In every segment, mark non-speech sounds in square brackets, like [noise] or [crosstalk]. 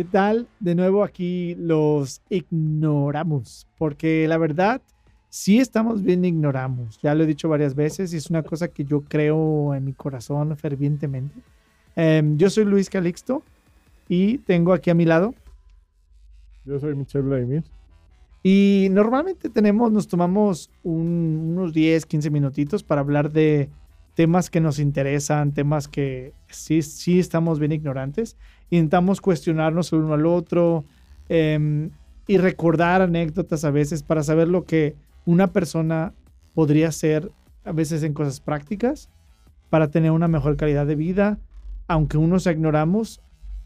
¿Qué tal? De nuevo aquí los ignoramos, porque la verdad, sí estamos bien ignoramos. Ya lo he dicho varias veces y es una cosa que yo creo en mi corazón fervientemente. Em, yo soy Luis Calixto y tengo aquí a mi lado. Yo soy Michelle Vladimir. Y normalmente tenemos, nos tomamos unos 10, 15 minutitos para hablar de temas que nos interesan, temas que sí, sí estamos bien ignorantes. Intentamos cuestionarnos el uno al otro em, y recordar anécdotas a veces para saber lo que una persona podría hacer a veces en cosas prácticas para tener una mejor calidad de vida, aunque unos ignoramos,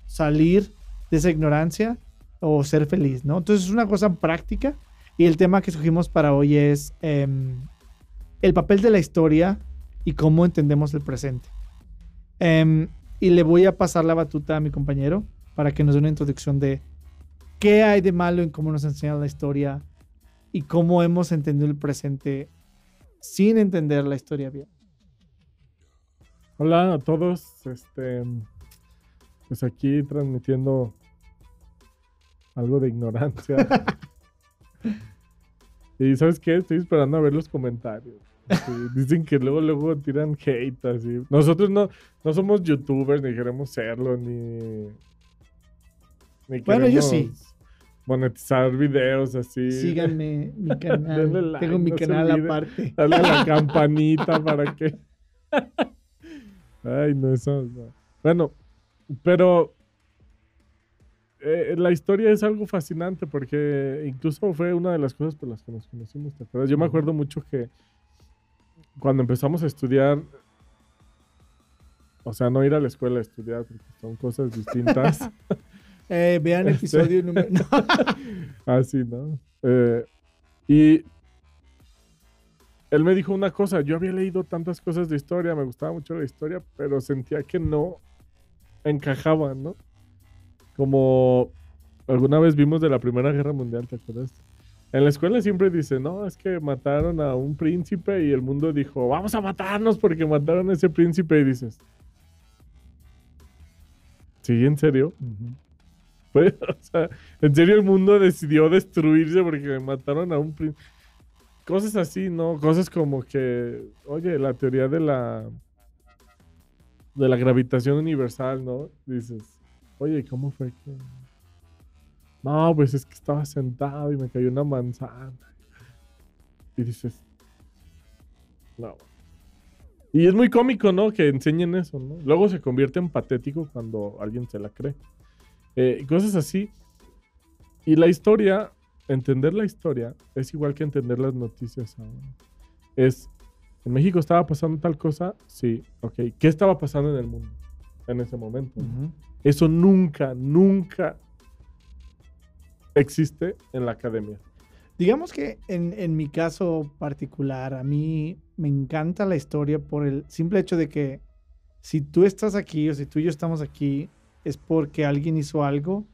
salir de esa ignorancia o ser feliz, ¿no? Entonces es una cosa práctica y el tema que escogimos para hoy es em, el papel de la historia y cómo entendemos el presente. Em, y le voy a pasar la batuta a mi compañero para que nos dé una introducción de qué hay de malo en cómo nos enseña la historia y cómo hemos entendido el presente sin entender la historia bien. Hola a todos, este, pues aquí transmitiendo algo de ignorancia. [laughs] y sabes qué, estoy esperando a ver los comentarios. Dicen que luego, luego tiran hate así. Nosotros no, no somos youtubers, ni queremos serlo, ni. bueno, yo sí. Monetizar videos así. Síganme mi [laughs] canal. Tengo mi canal aparte. Dale a la [laughs] campanita para que. Ay, no, eso. Bueno, pero eh, la historia es algo fascinante porque incluso fue una de las cosas por las que nos conocimos, ¿te acuerdas? Yo me acuerdo mucho que cuando empezamos a estudiar, o sea, no ir a la escuela a estudiar, porque son cosas distintas. [laughs] eh, vean el este, episodio número... Así, [laughs] [laughs] ah, ¿no? Eh, y él me dijo una cosa, yo había leído tantas cosas de historia, me gustaba mucho la historia, pero sentía que no encajaban, ¿no? Como alguna vez vimos de la Primera Guerra Mundial, ¿te acuerdas? En la escuela siempre dice, no, es que mataron a un príncipe y el mundo dijo, vamos a matarnos porque mataron a ese príncipe y dices, ¿sí? ¿En serio? [laughs] o sea, ¿en serio el mundo decidió destruirse porque mataron a un príncipe? Cosas así, ¿no? Cosas como que, oye, la teoría de la de la gravitación universal, ¿no? Dices, oye, ¿cómo fue que no, pues es que estaba sentado y me cayó una manzana. Y dices, no. Y es muy cómico, ¿no? Que enseñen eso, ¿no? Luego se convierte en patético cuando alguien se la cree. Eh, cosas así. Y la historia, entender la historia, es igual que entender las noticias ahora. Es, ¿en México estaba pasando tal cosa? Sí, ok. ¿Qué estaba pasando en el mundo en ese momento? Eso nunca, nunca, existe en la academia. Digamos que en, mi caso particular, a mí me encanta la historia por el simple hecho de que si tú estás aquí o si tú y yo estamos aquí, es porque alguien hizo algo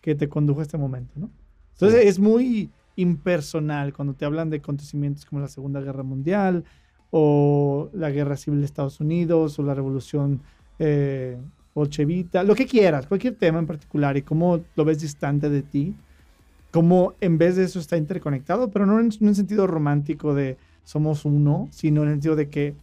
que te condujo a este momento, ¿no? Entonces es muy impersonal cuando te hablan de acontecimientos como la Segunda Guerra Mundial o la Guerra Civil de Estados Unidos o la Revolución eh, bolchevita, lo que quieras, cualquier tema en particular y cómo lo ves distante de ti, cómo en vez de eso está interconectado, pero no en, un sentido romántico de somos uno, sino en el sentido de que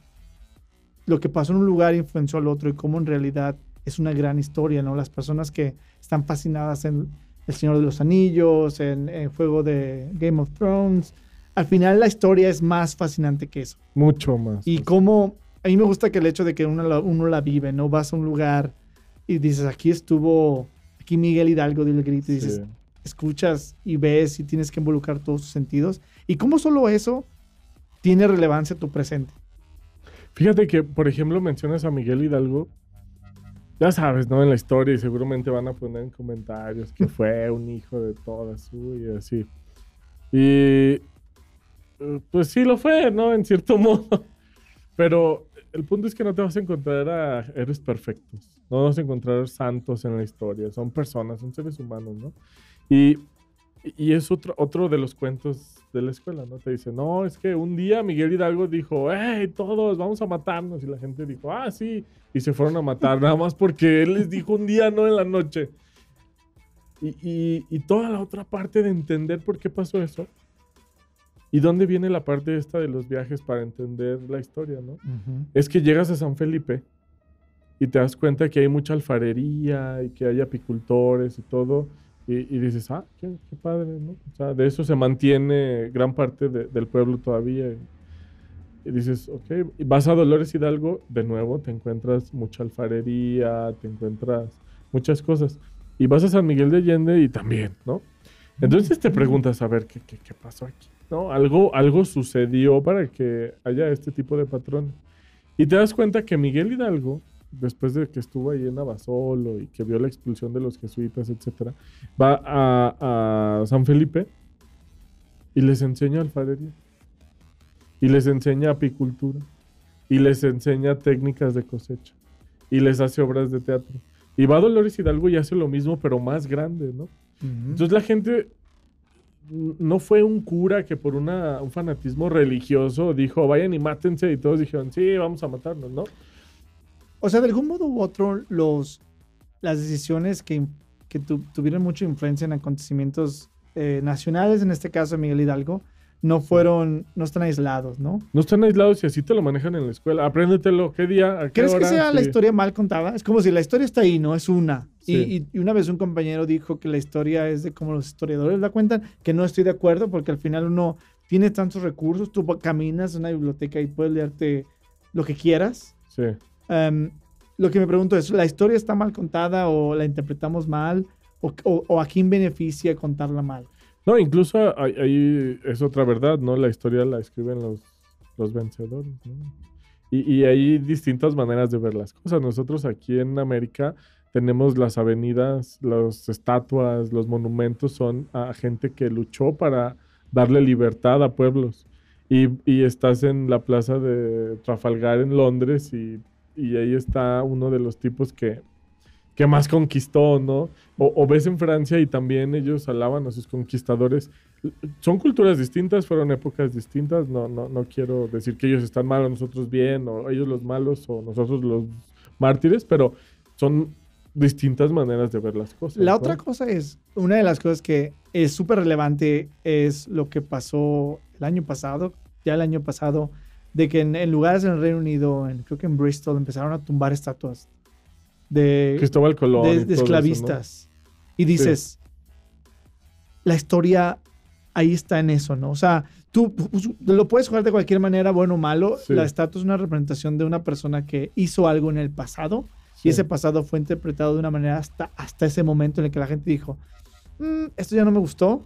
lo que pasó en un lugar influenció al otro y cómo en realidad es una gran historia, ¿no? Las personas que están fascinadas en El Señor de los Anillos, en el juego de Game of Thrones, al final la historia es más fascinante que eso. Mucho más. Y cómo a mí me gusta que el hecho de que uno la, uno la vive, ¿no? Vas a un lugar y dices, aquí estuvo, aquí Miguel Hidalgo dio el grito y dices, escuchas y ves y tienes que involucrar todos tus sentidos. Y cómo solo eso tiene relevancia tu presente. Fíjate que, por ejemplo, mencionas a Miguel Hidalgo. Ya sabes, ¿no? En la historia y seguramente van a poner en comentarios que [laughs] fue un hijo de todas y así. Y pues sí lo fue, ¿no? En cierto [laughs] modo. Pero el punto es que no te vas a encontrar a héroes perfectos. No vas a encontrar santos en la historia. Son personas, son seres humanos, ¿no? Y, y es otro, otro de los cuentos de la escuela, ¿no? Te dice, no, es que un día Miguel Hidalgo dijo, hey, todos, vamos a matarnos. Y la gente dijo, ah, sí. Y se fueron a matar, nada más porque él les dijo un día, no en la noche. Y, y- y toda la otra parte de entender por qué pasó eso. ¿Y dónde viene la parte esta de los viajes para entender la historia, no? Es que llegas a San Felipe y te das cuenta que hay mucha alfarería y que hay apicultores y todo. Y, y dices, ah, qué, qué padre, ¿no? O sea, de eso se mantiene gran parte de- del pueblo todavía. Y, y dices, ok, y vas a Dolores Hidalgo, de nuevo te encuentras mucha alfarería, te encuentras muchas cosas. Y vas a San Miguel de Allende y también, ¿no? Entonces te preguntas, a ver, ¿qué, qué, qué pasó aquí? ¿No? Algo, algo sucedió para que haya este tipo de patrones. Y te das cuenta que Miguel Hidalgo, después de que estuvo ahí en Abasolo y que vio la expulsión de los jesuitas, etcétera, va a, a San Felipe y les enseña alfarería. Y les enseña apicultura. Y les enseña técnicas de cosecha. Y les hace obras de teatro. Y va a Dolores Hidalgo y hace lo mismo, pero más grande, ¿no? Entonces la gente no fue un cura que por una, un fanatismo religioso dijo, vayan y mátense, y todos dijeron, sí, vamos a matarnos, ¿no? O sea, de algún modo u otro, los, las decisiones que, que tu- tuvieron mucha influencia en acontecimientos eh, nacionales, en este caso Miguel Hidalgo, no fueron, no están aislados, ¿no? No están aislados y así te lo manejan en la escuela. Apréndetelo, ¿qué día? ¿A qué ¿Crees que sea la historia mal contada? Es como si la historia está ahí, no es una. Y- Sí. Y, y una vez un compañero dijo que la historia es de como los historiadores la cuentan, que no estoy de acuerdo porque al final uno tiene tantos recursos, tú caminas en una biblioteca y puedes leerte lo que quieras. Sí. Em, lo que me pregunto es, ¿la historia está mal contada o la interpretamos mal? ¿O, o- o a quién beneficia contarla mal? No, incluso ahí, ahí es otra verdad, ¿no? La historia la escriben los, los vencedores, ¿no? Y, y hay distintas maneras de ver las cosas. Nosotros aquí en América tenemos las avenidas, las estatuas, los monumentos son a gente que luchó para darle libertad a pueblos. Y, y estás en la plaza de Trafalgar en Londres y, y ahí está uno de los tipos que, que más conquistó, ¿no? O, o ves en Francia y también ellos alaban a sus conquistadores. Son culturas distintas, fueron épocas distintas. No, no, no quiero decir que ellos están mal o nosotros bien, o ellos los malos o nosotros los mártires, pero son distintas maneras de ver las cosas. La ¿no? otra cosa es, una de las cosas que es súper relevante es lo que pasó el año pasado, ya el año pasado, de que en, en lugares en el Reino Unido, en- creo que en Bristol, empezaron a tumbar estatuas de, Cristóbal Colón. de- de todo eso, ¿no? esclavistas. Y dices, la historia ahí está en eso, ¿no? O sea, tú pues, lo puedes jugar de cualquier manera, bueno o malo. Sí. La estatua es una representación de una persona que hizo algo en el pasado Sí. y ese pasado fue interpretado de una manera hasta, hasta ese momento en el que la gente dijo, "Mm, esto ya no me gustó.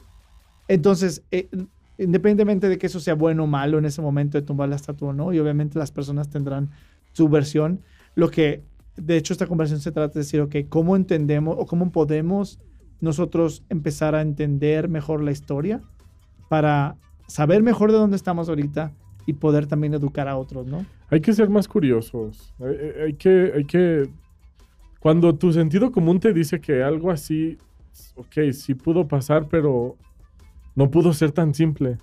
Entonces, eh, independientemente de que eso sea bueno o malo en ese momento de tumbar la estatua o no, y obviamente las personas tendrán su versión, lo que de hecho esta conversación se trata de decir, ok, ¿cómo entendemos o cómo podemos nosotros empezar a entender mejor la historia para saber mejor de dónde estamos ahorita y poder también educar a otros, ¿no? Hay que ser más curiosos. Hay que, hay que. Cuando tu sentido común te dice que algo así, ok, sí pudo pasar, pero no pudo ser tan simple.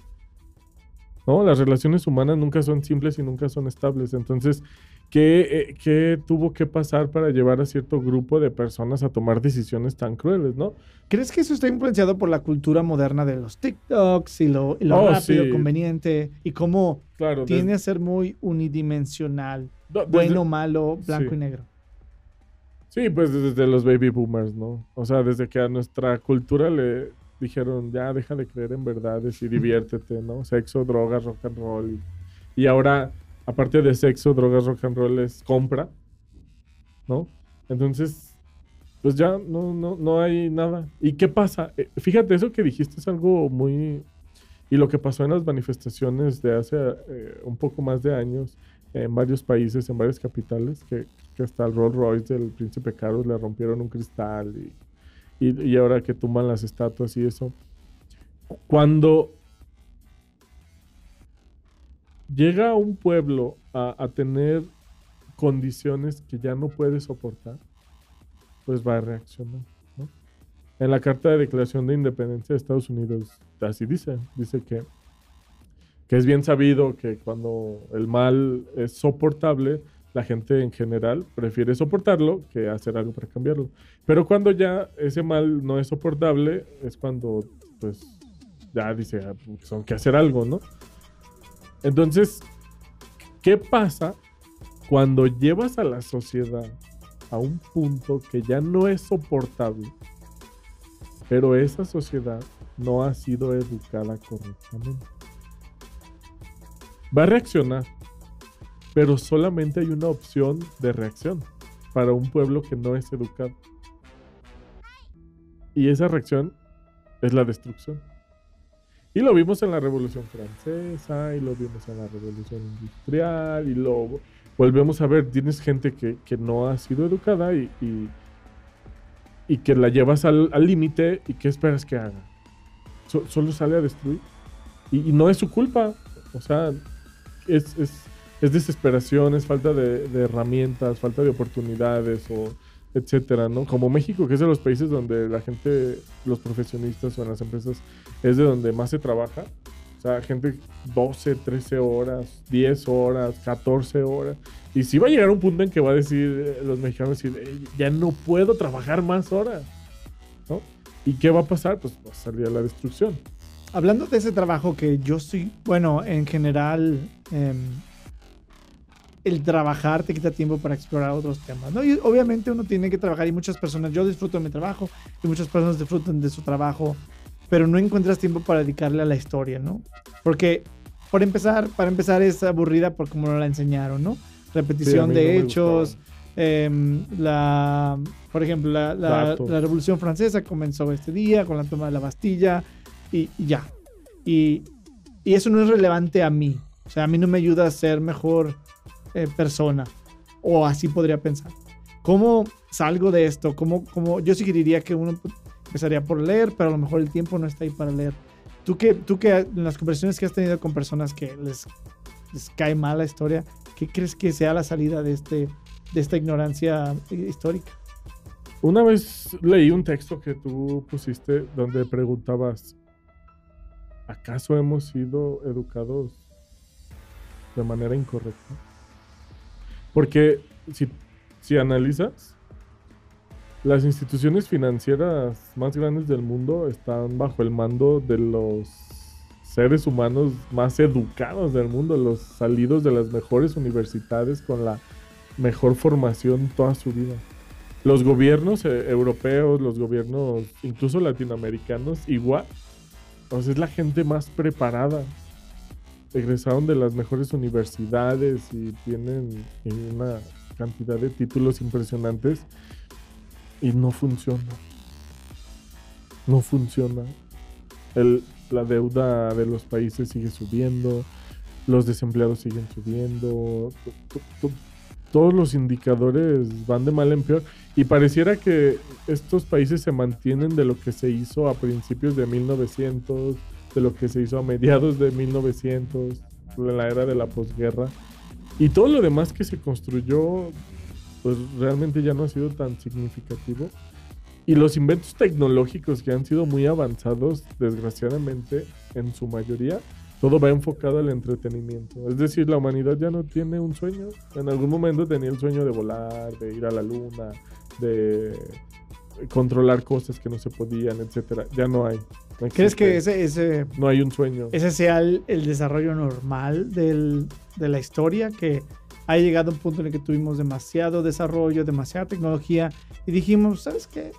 ¿No? Las relaciones humanas nunca son simples y nunca son estables. Entonces, ¿qué, eh, qué tuvo que pasar para llevar a cierto grupo de personas a tomar decisiones tan crueles, no? ¿Crees que eso está influenciado por la cultura moderna de los TikToks y lo, y lo Oh, rápido, sí. conveniente y cómo Claro. des- tiende a ser muy unidimensional, no, desde- bueno, malo, blanco sí. y negro? Sí, pues desde los baby boomers, ¿no? O sea, desde que a nuestra cultura le dijeron, ya deja de creer en verdades y diviértete, ¿no? Sexo, drogas, rock and roll. Y, y ahora, aparte de sexo, drogas, rock and roll, es compra, ¿no? Entonces, pues ya no, no, no hay nada. ¿Y qué pasa? Eh, fíjate, eso que dijiste es algo muy... Y lo que pasó en las manifestaciones de hace eh, un poco más de años en varios países, en varias capitales, que, que hasta el Rolls Royce del Príncipe Carlos le rompieron un cristal y, y, ahora que tumban las estatuas y eso. Cuando llega un pueblo a, a tener condiciones que ya no puede soportar, pues va a reaccionar. En la Carta de Declaración de Independencia de Estados Unidos, así dice, dice que, que es bien sabido que cuando el mal es soportable, la gente en general prefiere soportarlo que hacer algo para cambiarlo. Pero cuando ya ese mal no es soportable, es cuando pues ya dice, ah, pues, son que hacer algo, ¿no? Entonces, ¿qué pasa cuando llevas a la sociedad a un punto que ya no es soportable, pero esa sociedad no ha sido educada correctamente? Va a reaccionar, pero solamente hay una opción de reacción para un pueblo que no es educado. Y esa reacción es la destrucción. Y lo vimos en la Revolución Francesa, y lo vimos en la Revolución Industrial, y lo volvemos a ver. Tienes gente que, no ha sido educada y, y, que la llevas al límite y ¿qué esperas que haga? solo sale a destruir. Y, no es su culpa. O sea, es, desesperación, es falta de, de herramientas, falta de oportunidades o etcétera, ¿no? Como México, que es de los países donde la gente, los profesionistas o en las empresas, es de donde más se trabaja. O sea, gente 12, 13 horas, 10 horas, 14 horas. Y sí va a llegar un punto en que va a decir eh, los mexicanos, decir, ya no puedo trabajar más horas. ¿No? ¿Y qué va a pasar? Pues va a salir a la destrucción. Hablando de ese trabajo que yo sí, bueno, en general, eh, el trabajar te quita tiempo para explorar otros temas, ¿no? Y obviamente uno tiene que trabajar y muchas personas, yo disfruto de mi trabajo y muchas personas disfrutan de su trabajo, pero no encuentras tiempo para dedicarle a la historia, ¿no? Porque, por empezar, para empezar es aburrida por cómo nos la enseñaron, ¿no? Repetición de hechos, em, la, por ejemplo, la, la, Revolución Francesa comenzó este día con la toma de la Bastilla y, ya. Y, y eso no es relevante a mí. O sea, a mí no me ayuda a ser mejor eh, persona. O así podría pensar. ¿Cómo salgo de esto? ¿Cómo, cómo? Yo sugeriría que uno empezaría por leer, pero a lo mejor el tiempo no está ahí para leer. Tú que, tú que en las conversaciones que has tenido con personas que les, les cae mal la historia, ¿qué crees que sea la salida de, este, de esta ignorancia histórica? Una vez leí un texto que tú pusiste donde preguntabas, ¿acaso hemos sido educados de manera incorrecta? Porque si, si analizas, las instituciones financieras más grandes del mundo están bajo el mando de los seres humanos más educados del mundo, los salidos de las mejores universidades con la mejor formación toda su vida. Los gobiernos eh, europeos, los gobiernos incluso latinoamericanos, igual. Entonces es la gente más preparada egresaron de las mejores universidades y tienen una cantidad de títulos impresionantes y no funciona. No funciona. la deuda de los países sigue subiendo, los desempleados siguen subiendo, todos los indicadores van de mal en peor y pareciera que estos países se mantienen de lo que se hizo a principios de 1900 de lo que se hizo a mediados de 1900, en la era de la posguerra. Y todo lo demás que se construyó, pues realmente ya no ha sido tan significativo. Y los inventos tecnológicos que han sido muy avanzados, desgraciadamente, en su mayoría, todo va enfocado al entretenimiento. Es decir, la humanidad ya no tiene un sueño. En algún momento tenía el sueño de volar, de ir a la luna, de controlar cosas que no se podían, etcétera. Ya no hay. ¿Crees que ese, ese... No hay un sueño. Ese sea el, desarrollo normal del, de la historia, que ha llegado a un punto en el que tuvimos demasiado desarrollo, demasiada tecnología, y dijimos, ¿sabes qué?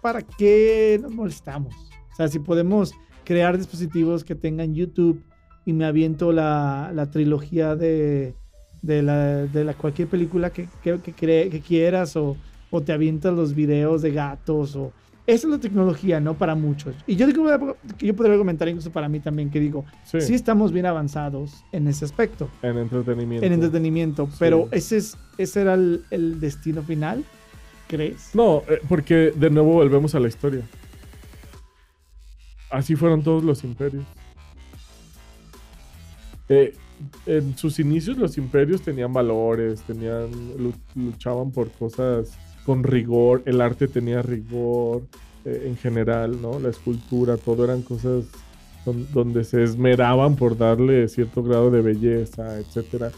¿Para qué nos molestamos? O sea, si podemos crear dispositivos que tengan YouTube y me aviento la, la trilogía de, de, la, de la cualquier película que, que, que, que quieras o o te avientas los videos de gatos o... Esa es la tecnología, ¿no? Para muchos. Y yo digo que yo podría comentar incluso para mí también que digo, sí. estamos bien avanzados en ese aspecto. En entretenimiento. En entretenimiento, pero ese, es, ese era el, destino final, ¿crees? No, eh, porque de nuevo volvemos a la historia. Así fueron todos los imperios. Eh, en sus inicios los imperios tenían valores, tenían luchaban por cosas con rigor, el arte tenía rigor eh, en general, ¿no? La escultura, todo eran cosas donde se esmeraban por darle cierto grado de belleza, etc.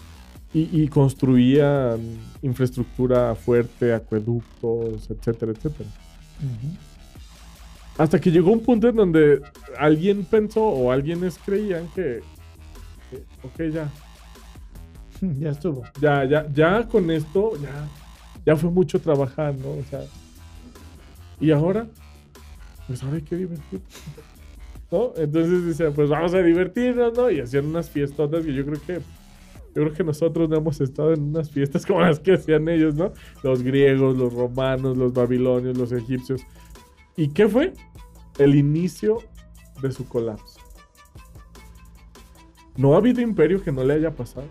y, y construían infraestructura fuerte, acueductos, etcétera, etcétera. Hasta que llegó un punto en donde alguien pensó o alguienes creían que, ok, ya, [laughs] Ya estuvo. ya, ya, ya con esto, ya, ya fue mucho trabajar, ¿no? O sea, y ahora, pues ahora hay que divertir. [laughs] ¿No? Entonces dice, pues vamos a divertirnos, ¿no? Y hacían unas fiestotas que yo creo que, yo creo que nosotros no hemos estado en unas fiestas [laughs] como las que hacían ellos, ¿no? Los griegos, los romanos, los babilonios, los egipcios. ¿Y qué fue? El inicio de su colapso. No ha habido imperio que no le haya pasado.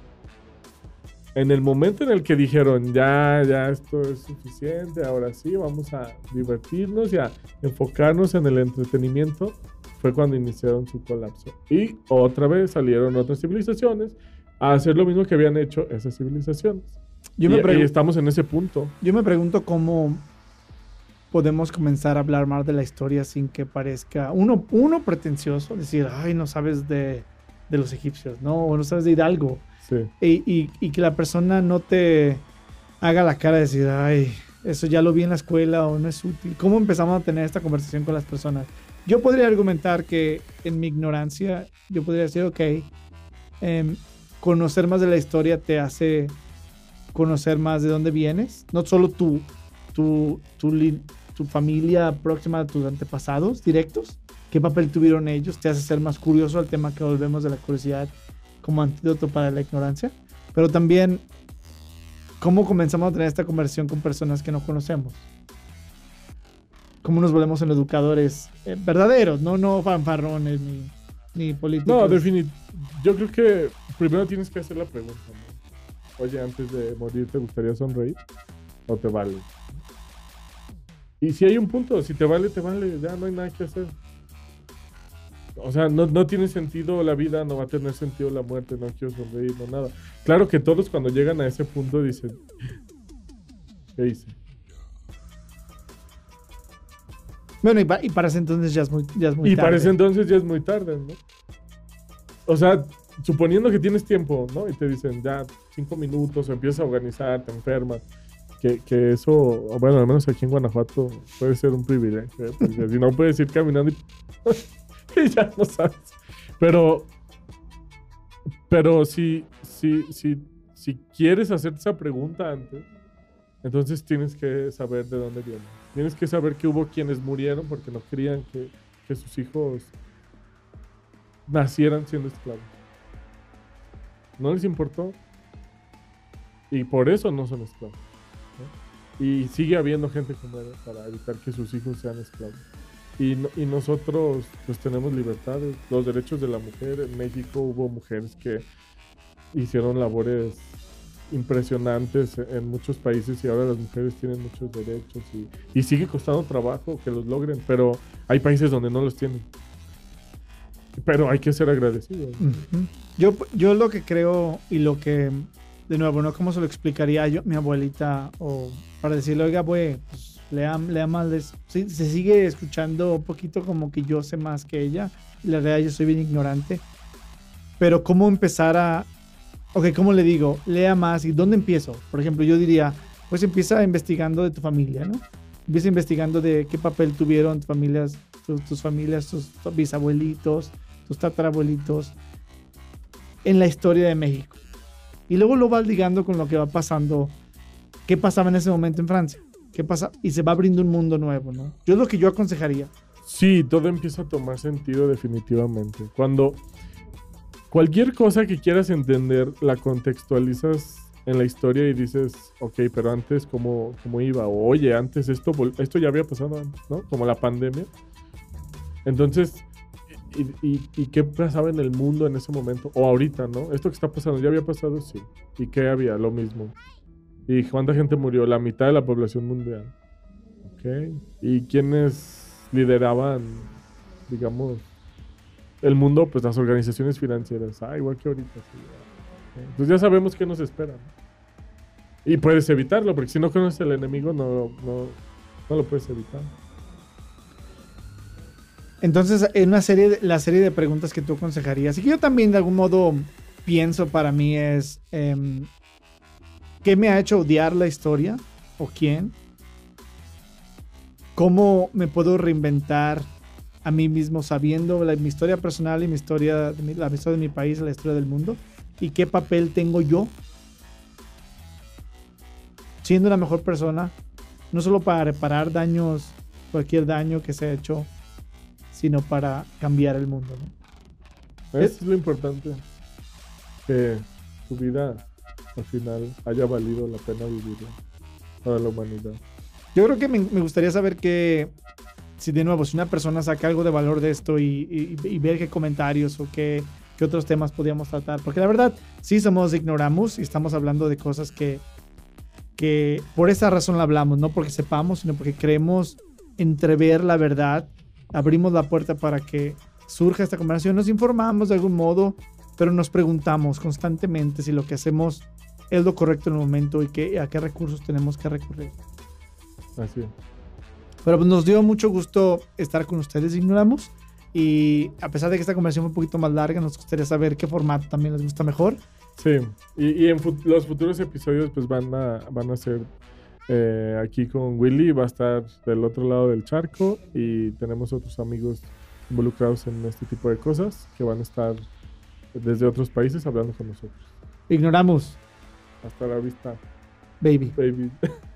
En el momento en el que dijeron, ya, ya, esto es suficiente, ahora sí, vamos a divertirnos y a enfocarnos en el entretenimiento, fue cuando iniciaron su colapso. Y otra vez salieron otras civilizaciones a hacer lo mismo que habían hecho esas civilizaciones. Yo y, me, y pregu- estamos en ese punto. yo me pregunto cómo podemos comenzar a hablar más de la historia sin que parezca uno, uno pretencioso, decir, ay, no sabes de, de los egipcios, ¿no? O no sabes de Hidalgo. Sí. Y, y- y que la persona no te haga la cara de decir, ay, eso ya lo vi en la escuela o no es útil. ¿Cómo empezamos a tener esta conversación con las personas? Yo podría argumentar que en mi ignorancia, yo podría decir, ok, em, conocer más de la historia te hace conocer más de dónde vienes, no solo tu, tu, tu, tu familia próxima, tus antepasados directos, qué papel tuvieron ellos, te hace ser más curioso al tema que volvemos de la curiosidad como antídoto para la ignorancia, pero también cómo comenzamos a tener esta conversación con personas que no conocemos. Cómo nos volvemos en educadores eh, verdaderos, no, no fanfarrones ni, ni políticos. No, definitivamente. Yo creo que primero tienes que hacer la pregunta. Oye, antes de morir, ¿te gustaría sonreír? ¿O te vale? Y si hay un punto, si te vale, te vale, ya no hay nada que hacer. O sea, no, no tiene sentido la vida, no va a tener sentido la muerte, no quiero sonreír, no nada. Claro que todos cuando llegan a ese punto dicen, ¿qué hice? Bueno, y, pa- y para ese entonces ya es muy, ya es muy Y tarde. para ese entonces ya es muy tarde, ¿no? O sea, suponiendo que tienes tiempo, ¿no? Y te dicen, ya, cinco minutos, empiezas a organizar, te enfermas. Que, que eso, bueno, al menos aquí en Guanajuato, puede ser un privilegio, ¿eh? Porque si no puedes ir caminando y, [laughs] [laughs] ya no sabes. Pero, pero si, si, si, si quieres hacerte esa pregunta antes, entonces tienes que saber de dónde viene. Tienes que saber que hubo quienes murieron porque no querían que, que sus hijos nacieran siendo esclavos. No les importó. Y por eso no son esclavos. Y sigue habiendo gente como él para evitar que sus hijos sean esclavos. Y, y nosotros pues tenemos libertades, los derechos de la mujer. En México hubo mujeres que hicieron labores impresionantes en muchos países y ahora las mujeres tienen muchos derechos y, sigue costando trabajo que los logren, pero hay países donde no los tienen. Pero hay que ser agradecidos. Yo, yo lo que creo y lo que, de nuevo, no cómo se lo explicaría yo, mi abuelita, o para decirle, oiga, pues, lea, más, les- se sigue escuchando un poquito como que yo sé más que ella, la realidad yo soy bien ignorante, pero cómo empezar a, ok, ¿cómo le digo? Lea más, ¿y dónde empiezo? Por ejemplo, yo diría, pues empieza investigando de tu familia, ¿no? Empieza investigando de qué papel tuvieron tus familias, tus, tus familias, tus bisabuelitos, tus tatarabuelitos en la historia de México. Y luego lo vas ligando con lo que va pasando, qué pasaba en ese momento en Francia, qué pasa, y se va abriendo un mundo nuevo, ¿no? Yo es lo que yo aconsejaría. Sí, todo empieza a tomar sentido definitivamente. Cuando cualquier cosa que quieras entender la contextualizas en la historia y dices, ok, pero antes cómo, cómo iba, o oye, antes esto, esto ya había pasado antes, ¿no? Como la pandemia. Entonces, y, y- y qué pasaba en el mundo en ese momento? O ahorita, ¿no? Esto que está pasando, ¿ya había pasado? Sí. ¿Y qué había? Lo mismo. ¿Y cuánta gente murió? La mitad de la población mundial. Ok. ¿Y quiénes lideraban, digamos, el mundo? Pues las organizaciones financieras. Ah, igual que ahorita. sí. Ok. Pues ya sabemos qué nos espera. ¿no? Y puedes evitarlo, porque si no conoces el enemigo, no, no, no lo puedes evitar. Entonces, en una serie, la serie de preguntas que tú aconsejarías, y que yo también de algún modo pienso para mí es, em, ¿Qué me ha hecho odiar la historia? ¿O quién? ¿Cómo me puedo reinventar a mí mismo sabiendo la- mi historia personal y mi historia, la historia de mi país, la historia del mundo? ¿Y qué papel tengo yo siendo una mejor persona? No solo para reparar daños, cualquier daño que se ha hecho, sino para cambiar el mundo. ¿no? Eso es lo importante. Que tu vida al final haya valido la pena vivirla para la humanidad. Yo creo que me, me gustaría saber que, si de nuevo, si una persona saca algo de valor de esto y, y- y ver qué comentarios o qué, qué otros temas podríamos tratar. Porque la verdad, sí somos ignoramos y estamos hablando de cosas que, que por esa razón la hablamos, no porque sepamos, sino porque queremos entrever la verdad, abrimos la puerta para que surja esta conversación, nos informamos de algún modo, pero nos preguntamos constantemente si lo que hacemos es lo correcto en el momento y que, a qué recursos tenemos que recurrir. Así es. Pero pues nos dio mucho gusto estar con ustedes, ignoramos. Y a pesar de que esta conversación fue un poquito más larga, nos gustaría saber qué formato también les gusta mejor. Sí, y, y en fut- los futuros episodios pues van a, van a ser eh, aquí con Willy, va a estar del otro lado del charco y tenemos otros amigos involucrados en este tipo de cosas que van a estar desde otros países hablando con nosotros. Ignoramos, Hasta la vista, baby. baby. [laughs]